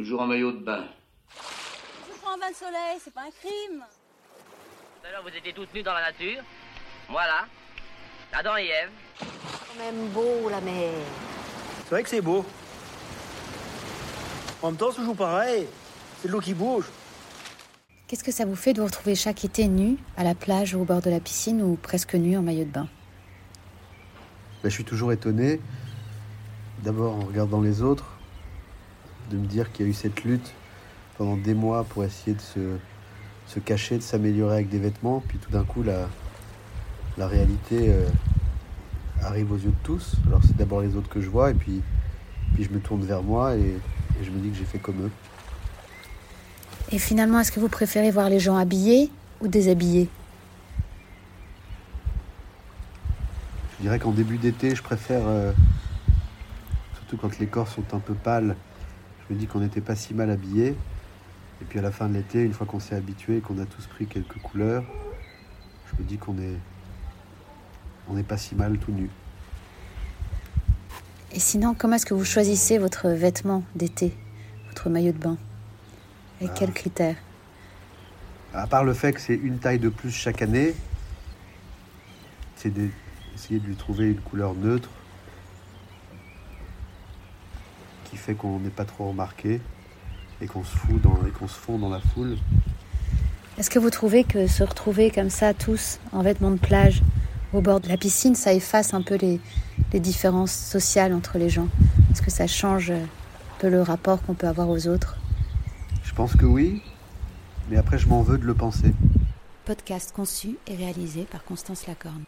Toujours en maillot de bain. Je prends un bain de soleil, c'est pas un crime. Tout à l'heure, vous étiez toutes nues dans la nature. Voilà. Adam et Ève. quand même beau la mer. C'est vrai que c'est beau. En même temps, c'est toujours pareil. C'est de l'eau qui bouge. Qu'est-ce que ça vous fait de vous retrouver chaque été nu à la plage ou au bord de la piscine ou presque nu en maillot de bain? Ben, je suis toujours étonné, d'abord en regardant les autres, de me dire qu'il y a eu cette lutte pendant des mois pour essayer de se, se cacher, de s'améliorer avec des vêtements, puis tout d'un coup la, la réalité euh, arrive aux yeux de tous. Alors c'est d'abord les autres que je vois, et puis, puis je me tourne vers moi et, et je me dis que j'ai fait comme eux. Et finalement, est-ce que vous préférez voir les gens habillés ou déshabillés? Je dirais qu'en début d'été, je préfère, euh, surtout quand les corps sont un peu pâles, me dis qu'on n'était pas si mal habillés. Et puis à la fin de l'été, une fois qu'on s'est habitué et qu'on a tous pris quelques couleurs, je me dis qu'on est, on n'est pas si mal tout nu. Et sinon, comment est-ce que vous choisissez votre vêtement d'été, votre maillot de bain? Avec quels critères? À part le fait que c'est une taille de plus chaque année, c'est d'essayer de lui trouver une couleur neutre qui fait qu'on n'est pas trop remarqué et qu'on se fout dans, et qu'on se fond dans la foule. Est-ce que vous trouvez que se retrouver comme ça, tous, en vêtements de plage, au bord de la piscine, ça efface un peu les, les différences sociales entre les gens? Est-ce que ça change un peu le rapport qu'on peut avoir aux autres? Je pense que oui, mais après je m'en veux de le penser. Podcast conçu et réalisé par Constance Lacorne.